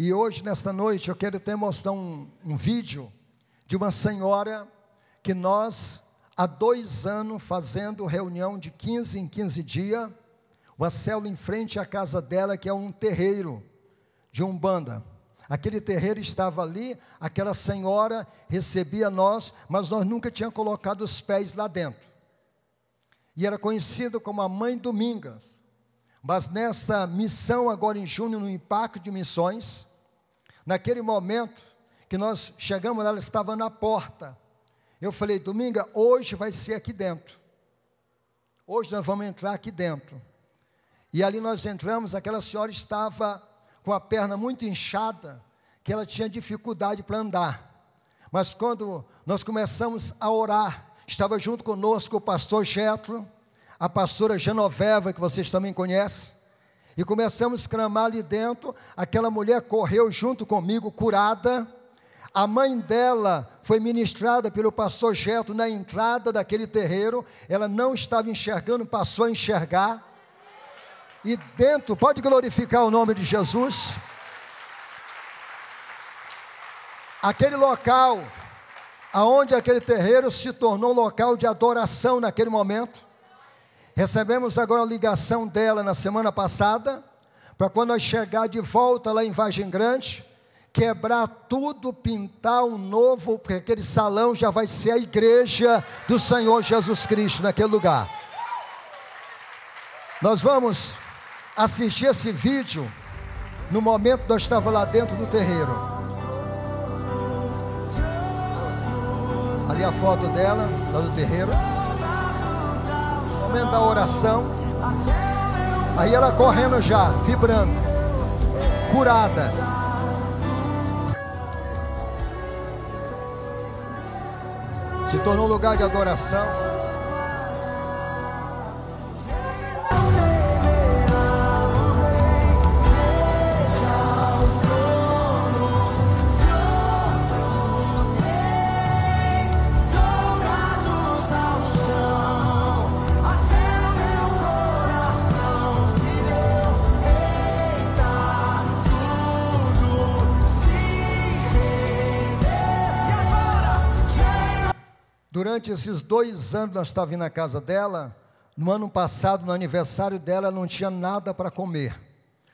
E hoje, nesta noite, eu quero até mostrar um, um vídeo de uma senhora que nós, há dois anos, fazendo reunião de 15 em 15 dias, uma célula em frente à casa dela, que é um terreiro de Umbanda. Aquele terreiro estava ali, aquela senhora recebia nós, mas nós nunca tínhamos colocado os pés lá dentro. E era conhecido como a Mãe Domingas. Mas nessa missão, agora em junho, no Impacto de Missões, naquele momento que nós chegamos, ela estava na porta. Eu falei, Dominga, hoje vai ser aqui dentro. Hoje nós vamos entrar aqui dentro. E ali nós entramos, aquela senhora estava com a perna muito inchada, que ela tinha dificuldade para andar. Mas quando nós começamos a orar, estava junto conosco o pastor Getro, a pastora Genoveva, que vocês também conhecem, e começamos a clamar ali dentro. Aquela mulher correu junto comigo, curada. A mãe dela foi ministrada pelo pastor Getro na entrada daquele terreiro. Ela não estava enxergando, passou a enxergar e dentro, pode glorificar o nome de Jesus. Aquele local, aonde aquele terreiro se tornou local de adoração naquele momento. Recebemos agora a ligação dela na semana passada, para quando nós chegar de volta lá em Vargem Grande, quebrar tudo, pintar um novo, porque aquele salão já vai ser a igreja do Senhor Jesus Cristo naquele lugar. Nós vamos assistir esse vídeo no momento que eu estava lá dentro do terreiro. Ali a foto dela, lá do terreiro. Momento da oração. Aí ela correndo já, vibrando, curada. Se tornou lugar de adoração. Durante esses dois anos nós estávamos na casa dela, no ano passado, no aniversário dela, não tinha nada para comer.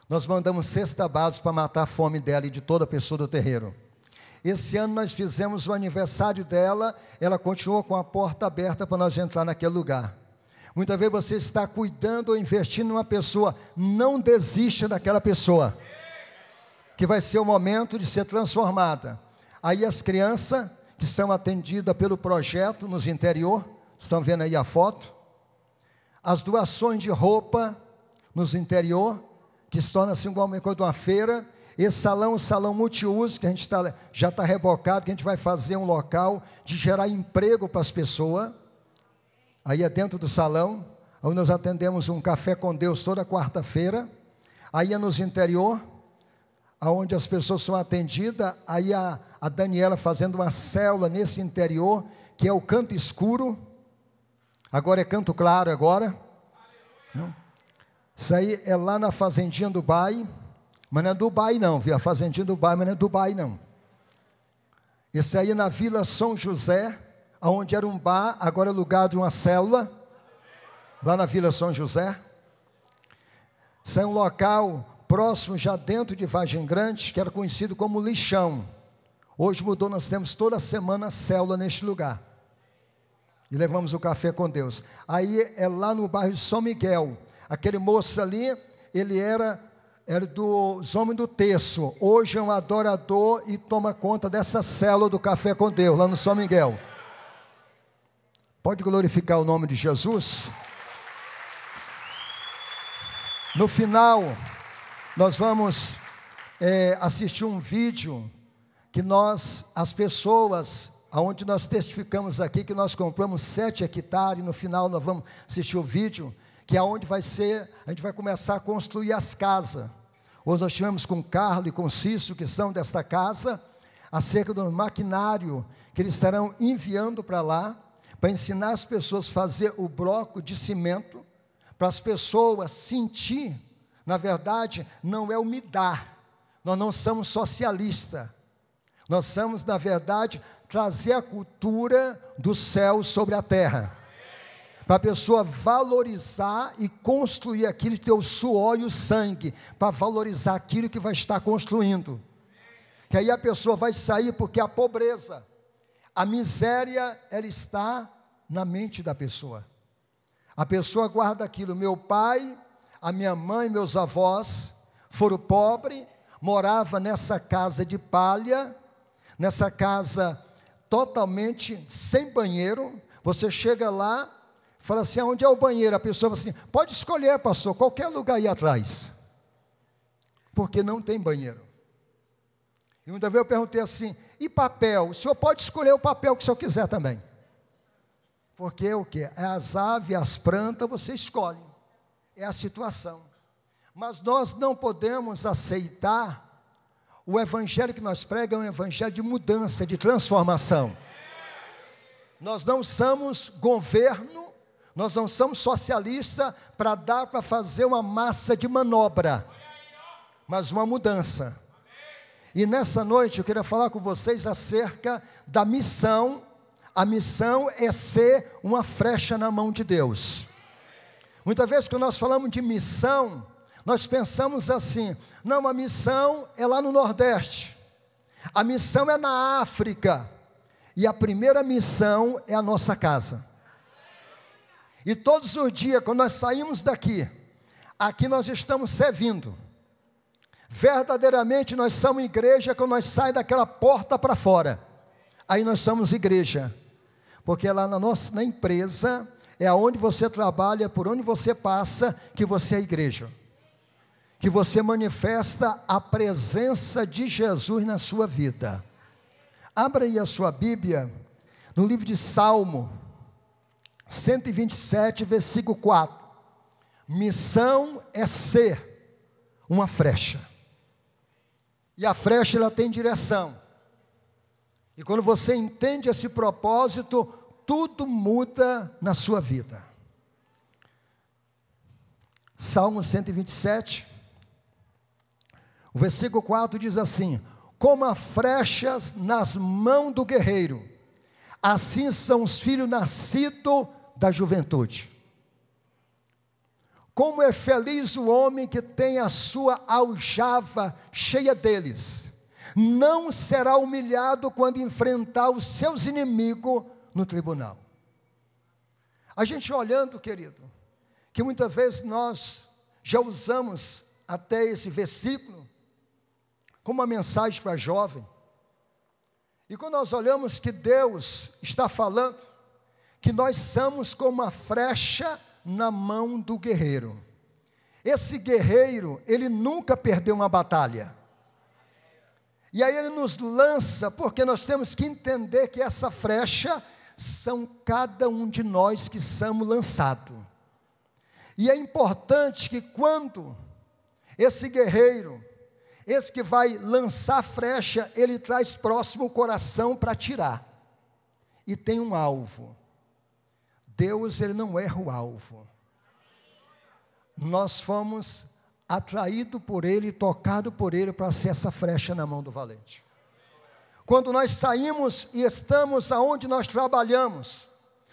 Nós mandamos cesta básica para matar a fome dela e de toda a pessoa do terreiro. Esse ano nós fizemos o aniversário dela, ela continuou com a porta aberta para nós entrar naquele lugar. Muitas vezes você está cuidando ou investindo em uma pessoa, não desista daquela pessoa, que vai ser o momento de ser transformada. Aí as crianças que são atendidas pelo projeto nos interior, estão vendo aí a foto. As doações de roupa nos interior, que se torna assim igual uma coisa de uma feira. Esse salão, o salão multiuso, que a gente tá, já está rebocado, que a gente vai fazer um local de gerar emprego para as pessoas. Aí é dentro do salão, onde nós atendemos um café com Deus toda quarta-feira. Aí é nos interior, onde as pessoas são atendidas, aí a, a Daniela fazendo uma célula nesse interior, que é o canto escuro, agora é canto claro agora. Não? Isso aí é lá na fazendinha do Dubai, mas não é Dubai não, viu? A fazendinha do Dubai, mas não é Dubai não. Esse aí é na Vila São José, onde era um bar, agora é lugar de uma célula, lá na Vila São José. Isso é um local próximo, já dentro de Vargem Grande, que era conhecido como Lixão. Hoje mudou, nós temos toda semana célula neste lugar. E levamos o café com Deus. Aí é lá no bairro de São Miguel. Aquele moço ali, ele era, era dos homens do terço. Hoje é um adorador e toma conta dessa célula do café com Deus, lá no São Miguel. Pode glorificar o nome de Jesus? No final, nós vamos é, assistir um vídeo que nós, as pessoas, aonde nós testificamos aqui que nós compramos sete hectares, no final nós vamos assistir o vídeo, que é onde vai ser, a gente vai começar a construir as casas. Hoje nós tivemos com Carlos e com Cício, que são desta casa, acerca do maquinário que eles estarão enviando para lá, para ensinar as pessoas a fazer o bloco de cimento, para as pessoas sentir na verdade, não é o me dar, Nós não somos socialistas. Nós somos, na verdade, trazer a cultura do céu sobre a terra. Para a pessoa valorizar e construir aquilo que o suor e o sangue, para valorizar aquilo que vai estar construindo. Que aí a pessoa vai sair porque a pobreza, a miséria, ela está na mente da pessoa. A pessoa guarda aquilo. Meu pai, a minha mãe, meus avós foram pobres, morava nessa casa de palha, nessa casa totalmente sem banheiro. Você chega lá, fala assim: onde é o banheiro? A pessoa fala assim: pode escolher, pastor, qualquer lugar aí atrás. Porque não tem banheiro. E uma vez eu perguntei assim: e papel? O senhor pode escolher o papel que o senhor quiser também. Porque é o que? É as aves, as plantas, você escolhe. É a situação. Mas nós não podemos aceitar o evangelho que nós pregamos é um evangelho de mudança, de transformação. Nós não somos governo, nós não somos socialistas para dar para fazer uma massa de manobra, mas uma mudança. E nessa noite eu queria falar com vocês acerca da missão. A missão é ser uma frecha na mão de Deus. Muitas vezes que nós falamos de missão, nós pensamos assim: não, a missão é lá no Nordeste, a missão é na África, e a primeira missão é a nossa casa. E todos os dias, quando nós saímos daqui, aqui nós estamos servindo. Verdadeiramente nós somos igreja quando nós saímos daquela porta para fora. Aí nós somos igreja. Porque lá na nossa na empresa é aonde você trabalha, por onde você passa, que você é igreja que você manifesta a presença de Jesus na sua vida. Abra aí a sua Bíblia no livro de Salmo 127, versículo 4. Missão é ser uma frecha. E a frecha ela tem direção. E quando você entende esse propósito, tudo muda na sua vida. Salmo 127, o versículo 4 diz assim: Como a flechas nas mãos do guerreiro, assim são os filhos nascidos da juventude. Como é feliz o homem que tem a sua aljava cheia deles, não será humilhado quando enfrentar os seus inimigos no tribunal. A gente olhando, querido, que muitas vezes nós já usamos até esse versículo, como uma mensagem para jovem. E quando nós olhamos que Deus está falando, que nós somos como uma frecha na mão do guerreiro. Esse guerreiro, ele nunca perdeu uma batalha. E aí ele nos lança, porque nós temos que entender que essa frecha são cada um de nós que somos lançados. E é importante que quando esse guerreiro, esse que vai lançar flecha, ele traz próximo o coração para tirar. E tem um alvo. Deus, ele não erra o alvo. Nós fomos atraídos por ele, tocados por ele para ser essa flecha na mão do valente. Quando nós saímos e estamos aonde nós trabalhamos,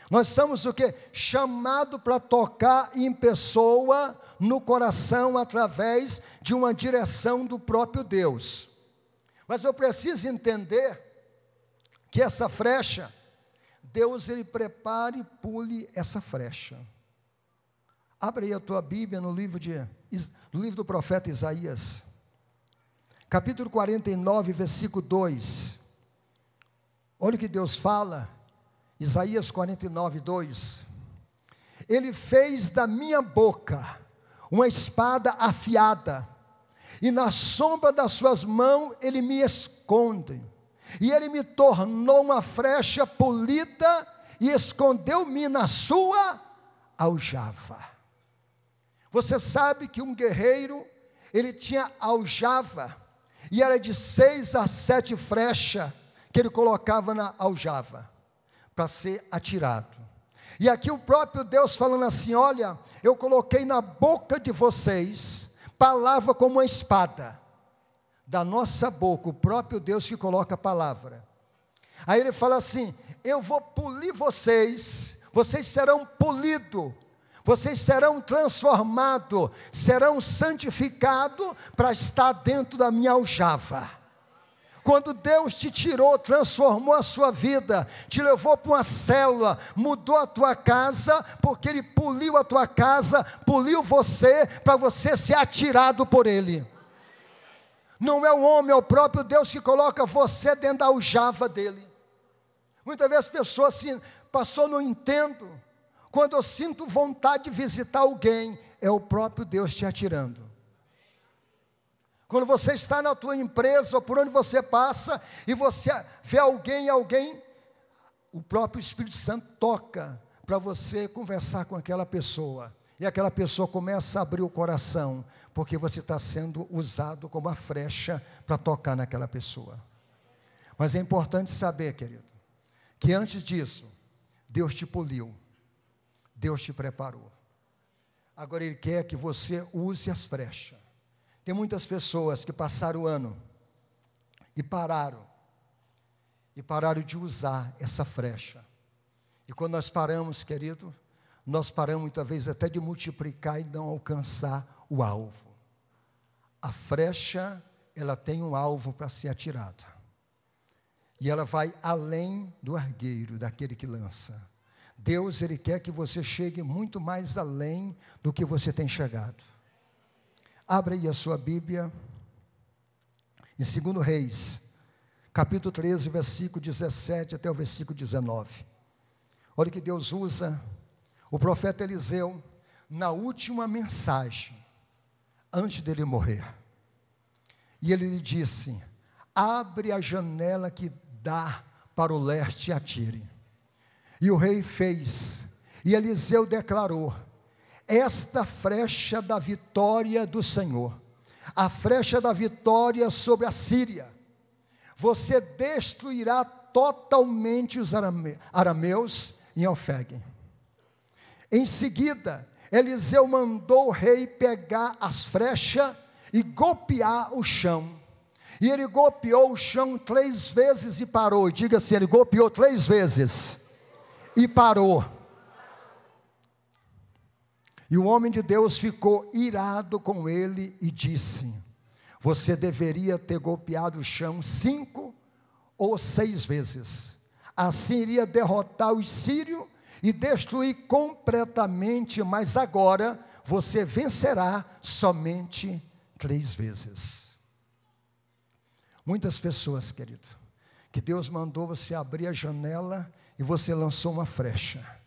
nós somos o que? Chamado para tocar em pessoa, no coração, através de uma direção do próprio Deus. Mas eu preciso entender que essa frecha, Deus ele prepare e pule essa frecha. Abre aí a tua Bíblia no livro, de, no livro do profeta Isaías, capítulo 49, versículo 2. Olha o que Deus fala Isaías 49, 2. Ele fez da minha boca uma espada afiada, e na sombra das suas mãos ele me esconde, e ele me tornou uma frecha polida, e escondeu-me na sua aljava. Você sabe que um guerreiro, ele tinha aljava, e era de seis a sete flechas que ele colocava na aljava para ser atirado. E aqui o próprio Deus falando assim: olha, eu coloquei na boca de vocês palavra como uma espada. da nossa boca, o próprio Deus que coloca a palavra. Aí ele fala assim: Eu vou polir vocês, vocês serão polidos, vocês serão transformados, serão santificados para estar dentro da minha aljava. Quando Deus te tirou, transformou a sua vida, te levou para uma célula, mudou a tua casa, porque Ele poliu a tua casa, poliu você, para você ser atirado por Ele. Não é o homem, é o próprio Deus que coloca você dentro da aljava dele. Muitas vezes as pessoas assim, pastor, não entendo. Quando eu sinto vontade de visitar alguém, é o próprio Deus te atirando. Quando você está na tua empresa ou por onde você passa e você vê alguém, alguém, o próprio Espírito Santo toca para você conversar com aquela pessoa. E aquela pessoa começa a abrir o coração, porque você está sendo usado como a frecha para tocar naquela pessoa. Mas é importante saber, querido, que antes disso, Deus te poliu, Deus te preparou. Agora Ele quer que você use as frechas. Tem muitas pessoas que passaram o ano e pararam, e pararam de usar essa frecha. E quando nós paramos, querido, nós paramos muitas vezes até de multiplicar e não alcançar o alvo. A frecha, ela tem um alvo para ser atirada. E ela vai além do argueiro, daquele que lança. Deus, Ele quer que você chegue muito mais além do que você tem chegado. Abra aí a sua Bíblia, em 2 Reis, capítulo 13, versículo 17 até o versículo 19. Olha que Deus usa o profeta Eliseu na última mensagem, antes dele morrer. E ele lhe disse: Abre a janela que dá para o leste e atire. E o rei fez, e Eliseu declarou: esta frecha da vitória do Senhor, a frecha da vitória sobre a Síria. Você destruirá totalmente os arameus em Alfeg. Em seguida, Eliseu mandou o rei pegar as frechas e golpear o chão. E ele golpeou o chão três vezes e parou. Diga assim: ele golpeou três vezes e parou. E o homem de Deus ficou irado com ele e disse: Você deveria ter golpeado o chão cinco ou seis vezes. Assim iria derrotar os sírios e destruir completamente, mas agora você vencerá somente três vezes. Muitas pessoas, querido, que Deus mandou você abrir a janela e você lançou uma frecha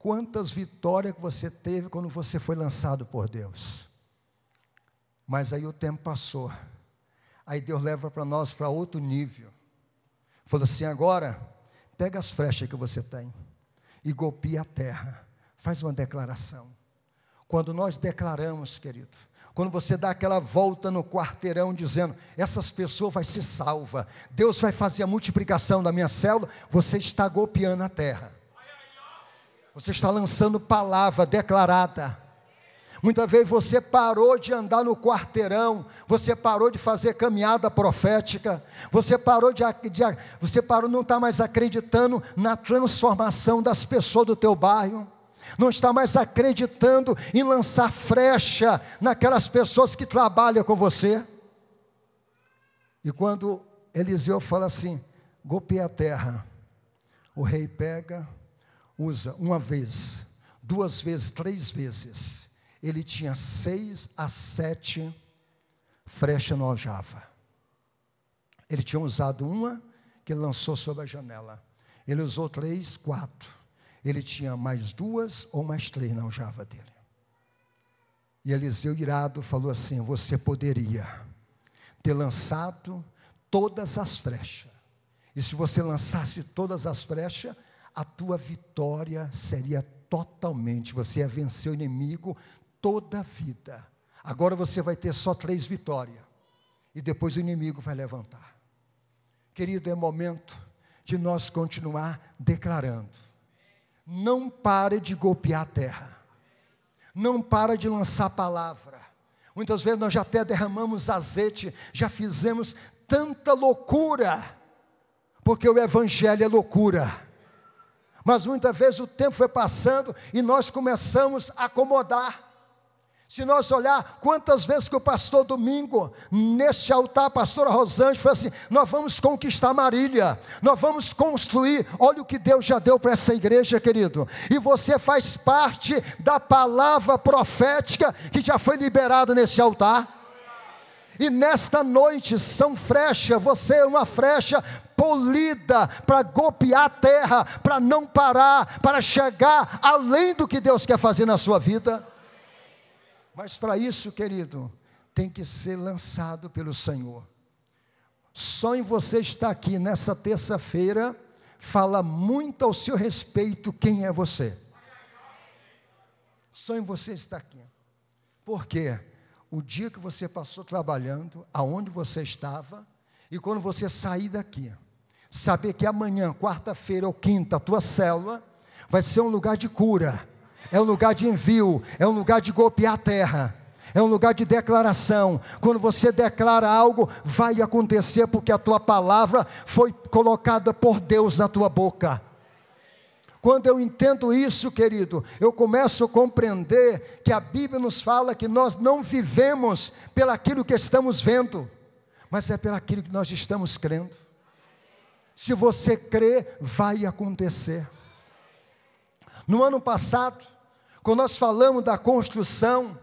quantas vitórias que você teve quando você foi lançado por Deus. Mas aí o tempo passou. Aí Deus leva para nós para outro nível. Falou assim: agora, pega as flechas que você tem e golpeia a terra. Faz uma declaração. Quando nós declaramos, querido, quando você dá aquela volta no quarteirão dizendo, essas pessoas vão ser salvas, Deus vai fazer a multiplicação da minha célula, você está golpeando a terra. Você está lançando palavra declarada. Muitas vezes você parou de andar no quarteirão, você parou de fazer caminhada profética, você parou de, de você parou não está mais acreditando na transformação das pessoas do teu bairro, não está mais acreditando em lançar frecha naquelas pessoas que trabalham com você. E quando Eliseu fala assim, golpeia a terra, o rei pega usa uma vez, duas vezes, três vezes, ele tinha seis a sete frechas no aljava. Ele tinha usado uma que lançou sobre a janela. Ele usou três, quatro. Ele tinha mais duas ou mais três na aljava dele. E Eliseu irado falou assim: Você poderia ter lançado todas as frechas. E se você lançasse todas as frechas, a tua vitória seria totalmente, você ia vencer o inimigo toda a vida. Agora você vai ter só três vitórias, e depois o inimigo vai levantar. Querido, é momento de nós continuar declarando. Não pare de golpear a terra. Não para de lançar palavra. Muitas vezes nós já até derramamos azeite, já fizemos tanta loucura, porque o Evangelho é loucura. Mas muitas vezes o tempo foi passando e nós começamos a acomodar. Se nós olhar quantas vezes que o pastor Domingo, neste altar, a pastora Rosângela, foi assim: nós vamos conquistar Marília, nós vamos construir. Olha o que Deus já deu para essa igreja, querido. E você faz parte da palavra profética que já foi liberada nesse altar. E nesta noite, São Frecha, você é uma frecha polida para golpear a terra, para não parar, para chegar além do que Deus quer fazer na sua vida. Mas para isso, querido, tem que ser lançado pelo Senhor. Só em você estar aqui nessa terça-feira, fala muito ao seu respeito quem é você. Só em você estar aqui. Por quê? O dia que você passou trabalhando, aonde você estava, e quando você sair daqui, saber que amanhã, quarta-feira ou quinta, a tua célula vai ser um lugar de cura é um lugar de envio, é um lugar de golpear a terra, é um lugar de declaração. Quando você declara algo, vai acontecer, porque a tua palavra foi colocada por Deus na tua boca. Quando eu entendo isso, querido, eu começo a compreender que a Bíblia nos fala que nós não vivemos pelaquilo que estamos vendo, mas é pelaquilo que nós estamos crendo. Se você crê, vai acontecer. No ano passado, quando nós falamos da construção,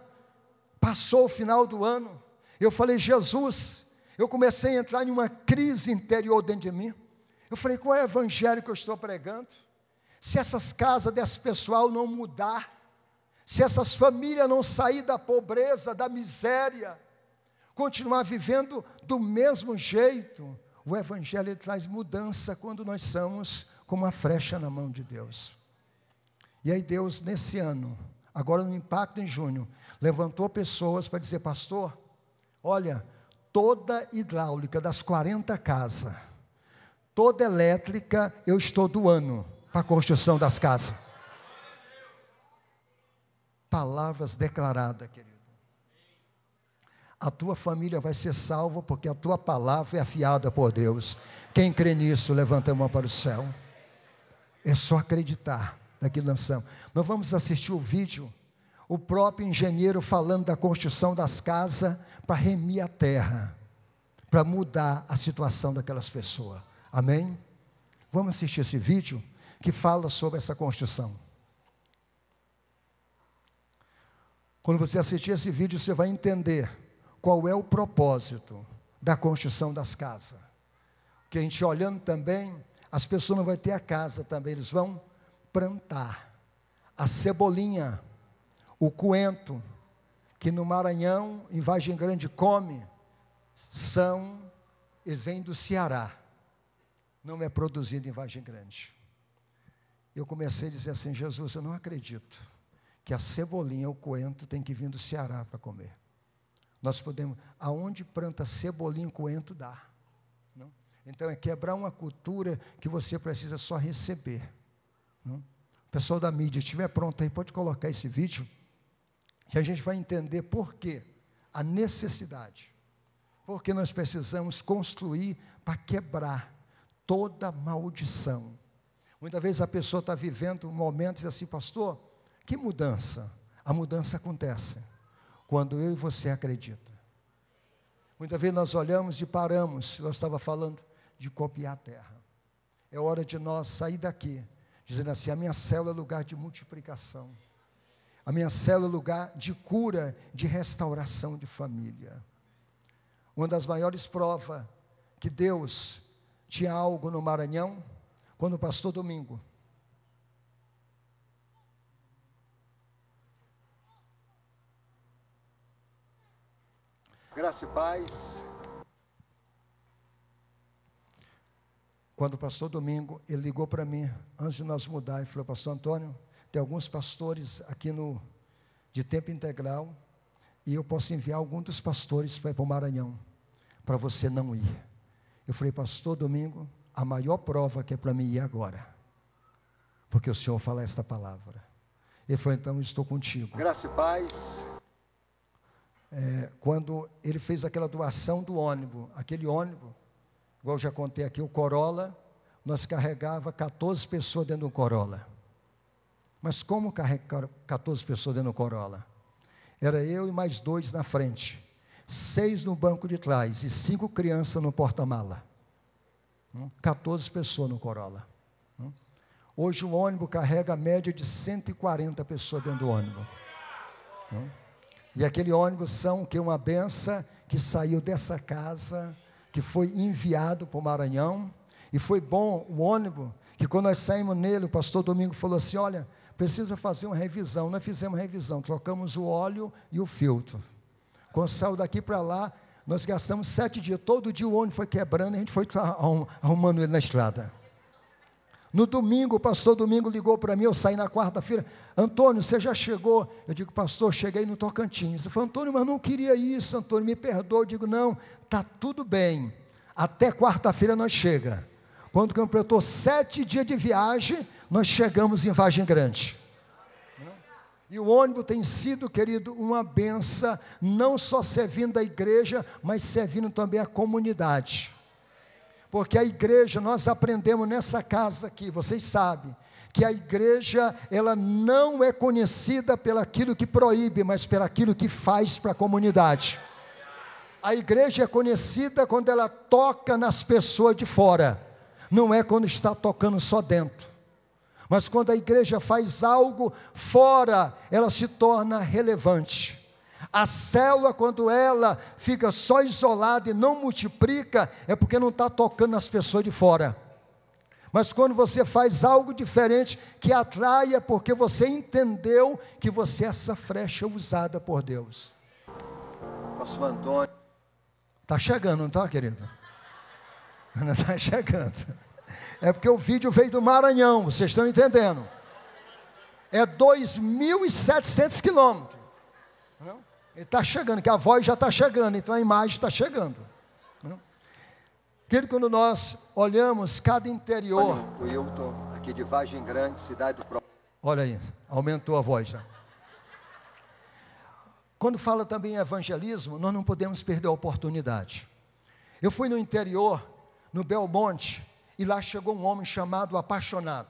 passou o final do ano, eu falei, Jesus, eu comecei a entrar em uma crise interior dentro de mim. Eu falei, qual é o evangelho que eu estou pregando? Se essas casas desse pessoal não mudar, se essas famílias não sair da pobreza, da miséria, continuar vivendo do mesmo jeito, o evangelho traz mudança quando nós somos como uma frecha na mão de Deus. E aí Deus, nesse ano, agora no impacto em junho, levantou pessoas para dizer, pastor, olha, toda hidráulica das 40 casas, toda elétrica, eu estou doando para a construção das casas. Palavras declaradas, querido. A tua família vai ser salva porque a tua palavra é afiada por Deus. Quem crê nisso, levanta a mão para o céu. É só acreditar daqui lançamos. Nós vamos assistir o vídeo, o próprio engenheiro falando da construção das casas para remir a terra, para mudar a situação daquelas pessoas. Amém? Vamos assistir esse vídeo que fala sobre essa construção. Quando você assistir esse vídeo, você vai entender qual é o propósito da construção das casas. Que a gente olhando também, as pessoas não vão ter a casa também, eles vão plantar. A cebolinha, o coentro, que no Maranhão, em Vargem Grande, come, são, eles vêm do Ceará. Não é produzido em Vargem Grande. Eu comecei a dizer assim, Jesus, eu não acredito que a cebolinha, o coentro, tem que vir do Ceará para comer. Nós podemos, aonde planta cebolinha, coentro, dá. Não? Então é quebrar uma cultura que você precisa só receber. O pessoal da mídia estiver pronto aí, pode colocar esse vídeo, que a gente vai entender por quê, a necessidade. Porque nós precisamos construir para quebrar toda maldição. Muitas vezes a pessoa está vivendo um momento e diz assim, pastor, que mudança? A mudança acontece quando eu e você acredita. Muitas vezes nós olhamos e paramos, eu estava falando de copiar a terra. É hora de nós sair daqui dizendo assim: a minha célula é lugar de multiplicação, a minha célula é lugar de cura, de restauração de família. Uma das maiores provas que Deus tinha algo no Maranhão, quando o pastor Domingo Graça e paz. Quando o pastor Domingo, ele ligou para mim, antes de nós mudar, e falou, pastor Antônio, tem alguns pastores aqui no, de tempo integral, e eu posso enviar algum dos pastores para ir para o Maranhão, para você não ir. Eu falei, pastor Domingo, a maior prova que é para mim ir agora, porque o Senhor fala esta palavra. Ele falou, então estou contigo. Graça e paz. é, quando ele fez aquela doação do ônibus, aquele ônibus, igual eu já contei aqui, o Corolla, nós carregava 14 pessoas dentro do Corolla. Mas como carregar 14 pessoas dentro do Corolla? Era eu e mais dois na frente, seis no banco de trás e cinco crianças no porta-mala. 14 hum? pessoas no Corolla. Hum? Hoje o ônibus carrega a média de 140 pessoas dentro do ônibus. Hum? E aquele ônibus são que uma benção que saiu dessa casa, que foi enviado para o Maranhão. E foi bom o ônibus, que quando nós saímos nele, o pastor Domingo falou assim: olha, precisa fazer uma revisão. Nós fizemos revisão, trocamos o óleo e o filtro. Quando saiu daqui para lá, nós gastamos sete dias. Todo dia o ônibus foi quebrando e a gente foi arrumando ele na estrada. No domingo, o pastor Domingo ligou para mim, eu saí na quarta-feira. Antônio, você já chegou? Eu digo, pastor, cheguei no Tocantins. Ele falou, Antônio, mas não queria isso, Antônio, me perdoa. Eu digo, não, está tudo bem. Até quarta-feira nós chega. Quando completou sete dias de viagem, nós chegamos em Vargem Grande. E o ônibus tem sido, querido, uma benção, não só servindo a igreja, mas servindo também a comunidade. Porque a igreja, nós aprendemos nessa casa aqui, vocês sabem, que a igreja, ela não é conhecida pelo aquilo que proíbe, mas pelo aquilo que faz para a comunidade. A igreja é conhecida quando ela toca nas pessoas de fora, não é quando está tocando só dentro. Mas quando a igreja faz algo fora, ela se torna relevante. A célula, quando ela fica só isolada e não multiplica, é porque não está tocando as pessoas de fora. Mas quando você faz algo diferente que atrai, é porque você entendeu que você é essa frecha usada por Deus. Pastor Antônio. Está chegando, não está, querido? Não está chegando. É porque o vídeo veio do Maranhão, vocês estão entendendo? É 2.700 quilômetros. Ele está chegando, que a voz já está chegando, então a imagem está chegando. Querido, quando nós olhamos cada interior. Wilton, aqui de Vagem Grande, cidade do Olha aí, aumentou a voz já. Quando fala também em evangelismo, nós não podemos perder a oportunidade. Eu fui no interior, no Belmonte, e lá chegou um homem chamado apaixonado.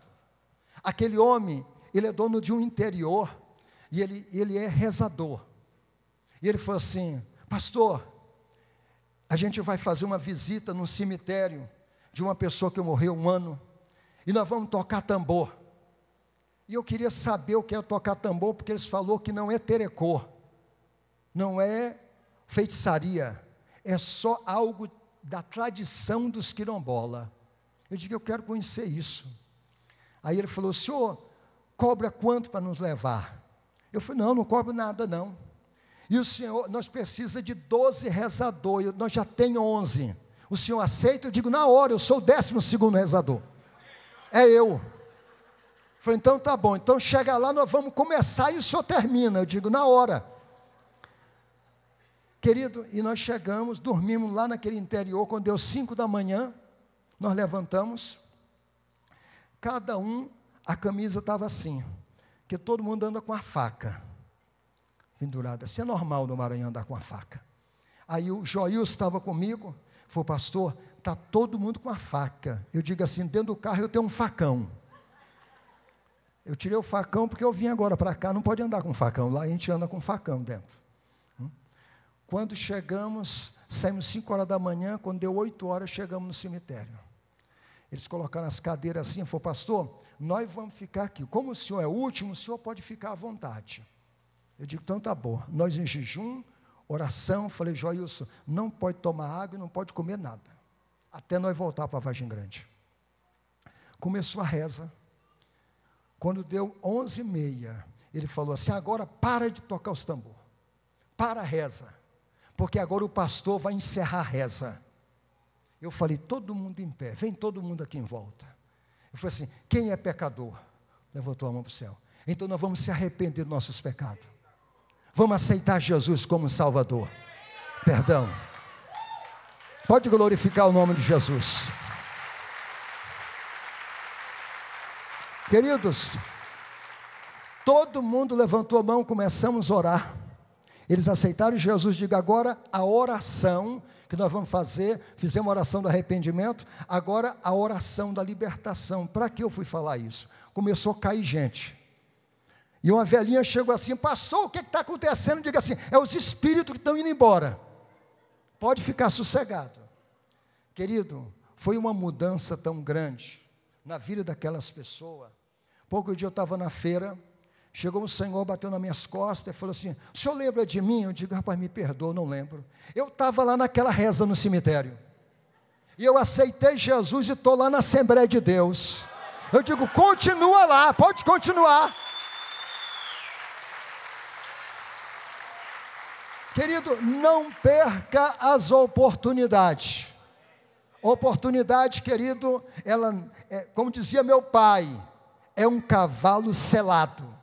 Aquele homem, ele é dono de um interior e ele, ele é rezador. E ele falou assim: Pastor, a gente vai fazer uma visita no cemitério de uma pessoa que morreu um ano e nós vamos tocar tambor. E eu queria saber o que era tocar tambor, porque eles falou que não é terecô, não é feitiçaria, é só algo da tradição dos quilombola. Eu digo, eu quero conhecer isso. Aí ele falou, senhor, cobra quanto para nos levar? Eu falei, não, não cobro nada não. E o senhor, nós precisamos de 12 rezadores, nós já temos 11. O senhor aceita? Eu digo, na hora, eu sou o décimo segundo rezador. É eu. Falei, então tá bom, então chega lá, nós vamos começar e o senhor termina. Eu digo, na hora. Querido, e nós chegamos, dormimos lá naquele interior, quando deu 5 da manhã, nós levantamos, cada um, a camisa estava assim, que todo mundo anda com a faca pendurada. Assim é normal no Maranhão andar com a faca. Aí o Joil estava comigo, falou, pastor, está todo mundo com a faca. Eu digo assim, dentro do carro eu tenho um facão. Eu tirei o facão porque eu vim agora para cá, não pode andar com facão, lá a gente anda com facão dentro. Hum? Quando chegamos, saímos 5 horas da manhã, quando deu 8 horas, chegamos no cemitério. Eles colocaram as cadeiras assim, falou, pastor, nós vamos ficar aqui. Como o senhor é o último, o senhor pode ficar à vontade. Eu digo, então tá bom. Nós em jejum, oração, falei, Joilson, não pode tomar água e não pode comer nada. Até nós voltar para a Vargem Grande. Começou a reza. Quando deu onze e meia, ele falou assim, agora para de tocar os tambor. Para a reza. Porque agora o pastor vai encerrar a reza. Eu falei, todo mundo em pé, vem todo mundo aqui em volta. Eu falei assim: quem é pecador? Levantou a mão para o céu. Então nós vamos se arrepender dos nossos pecados. Vamos aceitar Jesus como Salvador. Perdão. Pode glorificar o nome de Jesus. Queridos, todo mundo levantou a mão, começamos a orar. Eles aceitaram Jesus, diga agora a oração que nós vamos fazer, fizemos a oração do arrependimento, agora a oração da libertação. Para que eu fui falar isso? Começou a cair gente. E uma velhinha chegou assim, pastor, o que está acontecendo? Diga assim, é os espíritos que estão indo embora. Pode ficar sossegado. Querido, foi uma mudança tão grande na vida daquelas pessoas. Pouco dia eu estava na feira, chegou um senhor, bateu nas minhas costas e falou assim: O senhor lembra de mim? Eu digo, rapaz, me perdoa, não lembro. Eu estava lá naquela reza no cemitério. E eu aceitei Jesus e estou lá na Assembleia de Deus. Eu digo, continua lá, pode continuar. Querido, não perca as oportunidades. Oportunidade, querido, ela, é, como dizia meu pai, é um cavalo selado,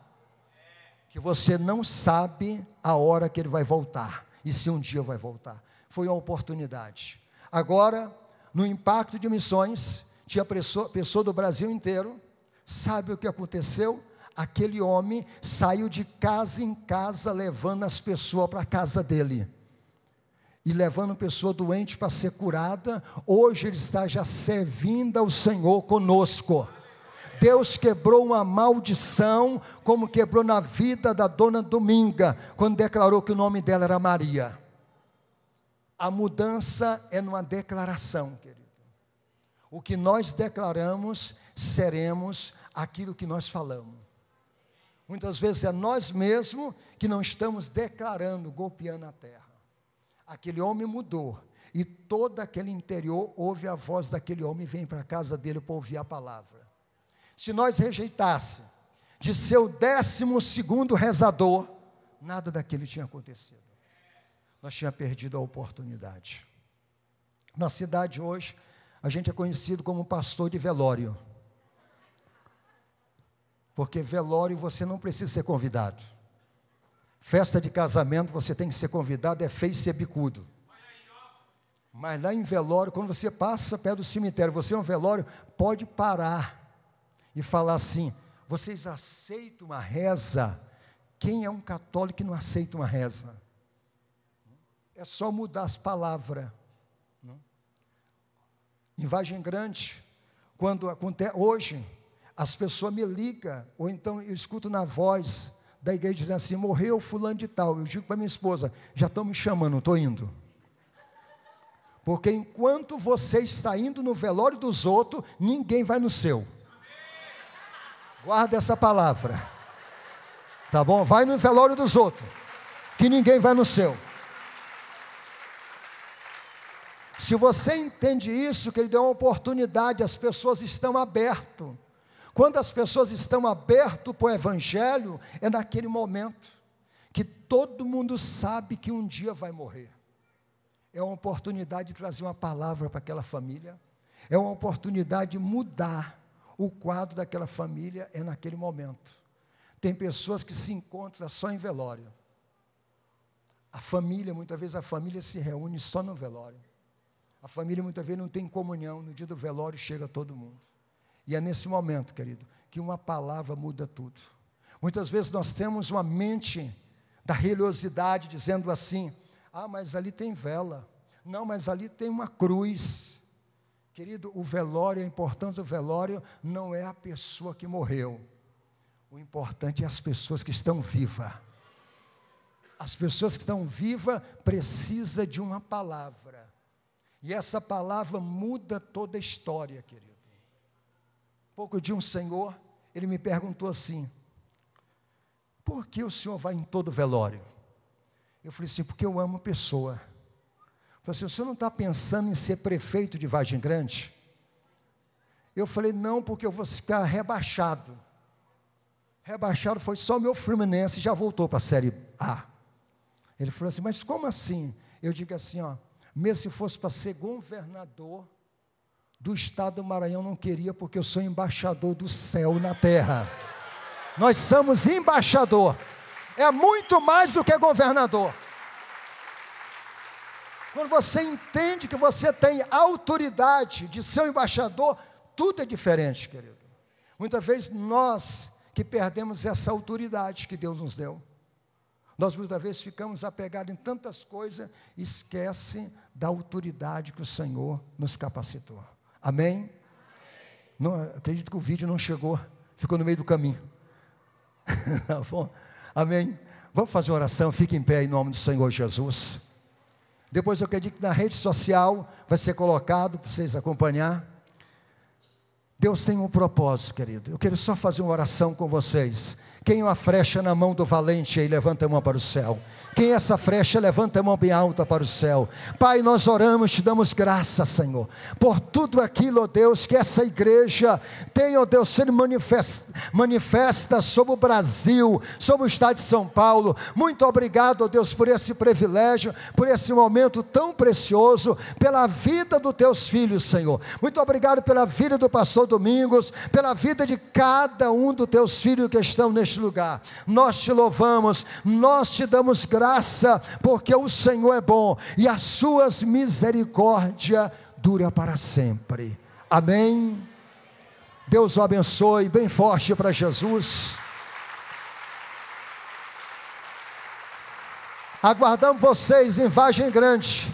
que você não sabe a hora que ele vai voltar, e se um dia vai voltar. Foi uma oportunidade. Agora, no impacto de missões, tinha pessoa, pessoa do Brasil inteiro, sabe o que aconteceu? aquele homem saiu de casa em casa levando as pessoas para a casa dele. E levando pessoa doente para ser curada, hoje ele está já servindo ao Senhor conosco. Deus quebrou uma maldição, como quebrou na vida da dona Dominga, quando declarou que o nome dela era Maria. A mudança é numa declaração, querido. O que nós declaramos, seremos aquilo que nós falamos. Muitas vezes é nós mesmos que não estamos declarando, golpeando a terra. Aquele homem mudou, e todo aquele interior ouve a voz daquele homem e vem para a casa dele para ouvir a palavra. Se nós rejeitássemos de ser o décimo segundo rezador, nada daquele tinha acontecido. Nós tínhamos perdido a oportunidade. Na cidade hoje, a gente é conhecido como pastor de velório. Porque velório você não precisa ser convidado. Festa de casamento você tem que ser convidado, é feio ser bicudo. Mas lá em velório, quando você passa perto do cemitério, você é um velório, pode parar e falar assim: vocês aceitam uma reza? Quem é um católico que não aceita uma reza? É só mudar as palavras. Em Vagem Grande, quando acontece, hoje, as pessoas me ligam, ou então eu escuto na voz da igreja dizendo assim: morreu fulano de tal. Eu digo para minha esposa: já estão me chamando, estou indo. Porque enquanto você está indo no velório dos outros, ninguém vai no seu. Guarda essa palavra. Tá bom? Vai no velório dos outros, que ninguém vai no seu. Se você entende isso, que ele deu uma oportunidade, as pessoas estão abertas quando as pessoas estão abertas para o Evangelho, é naquele momento que todo mundo sabe que um dia vai morrer. É uma oportunidade de trazer uma palavra para aquela família, é uma oportunidade de mudar o quadro daquela família, é naquele momento. Tem pessoas que se encontram só em velório. A família, muitas vezes a família se reúne só no velório. A família muitas vezes não tem comunhão, no dia do velório chega todo mundo. E é nesse momento, querido, que uma palavra muda tudo. Muitas vezes nós temos uma mente da religiosidade dizendo assim: ah, mas ali tem vela. Não, mas ali tem uma cruz. Querido, o velório, a importância do velório não é a pessoa que morreu. O importante é as pessoas que estão vivas. As pessoas que estão vivas precisam de uma palavra. E essa palavra muda toda a história, querido. Pouco de um senhor, ele me perguntou assim: por que o senhor vai em todo velório? Eu falei assim: porque eu amo pessoa. Falei assim: senhor não está pensando em ser prefeito de Vargem Grande? Eu falei: não, porque eu vou ficar rebaixado. Rebaixado foi só meu Fluminense, já voltou para a Série A. Ele falou assim: mas como assim? Eu digo assim: ó, mesmo se fosse para ser governador, do estado do Maranhão não queria, porque eu sou embaixador do céu na terra. Nós somos embaixador. É muito mais do que governador. Quando você entende que você tem autoridade de ser um embaixador, tudo é diferente, querido. Muitas vezes nós que perdemos essa autoridade que Deus nos deu. Nós muitas vezes ficamos apegados em tantas coisas, esquece da autoridade que o Senhor nos capacitou. Amém? Não, acredito que o vídeo não chegou, ficou no meio do caminho. tá? Amém? Vamos fazer uma oração, fique em pé em nome do Senhor Jesus. Depois eu acredito que na rede social vai ser colocado para vocês acompanhar. Deus tem um propósito, querido. Eu quero só fazer uma oração com vocês. Quem uma frecha na mão do valente aí, levanta a mão para o céu. Quem essa frecha, levanta a mão bem alta para o céu. Pai, nós oramos, te damos graça, Senhor, por tudo aquilo, ó Deus, que essa igreja tem, ó Deus, sendo manifesta, manifesta sobre o Brasil, sobre o estado de São Paulo. Muito obrigado, ó Deus, por esse privilégio, por esse momento tão precioso, pela vida dos teus filhos, Senhor. Muito obrigado pela vida do pastor Domingos, pela vida de cada um dos teus filhos que estão neste lugar. Nós te louvamos, nós te damos graça, porque o Senhor é bom e as suas misericórdias dura para sempre. Amém. Deus o abençoe, bem forte para Jesus. Aguardamos vocês em Vagem Grande.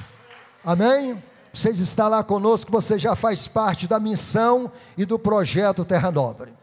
Amém? Vocês estão lá conosco, você já faz parte da missão e do projeto Terra Nobre.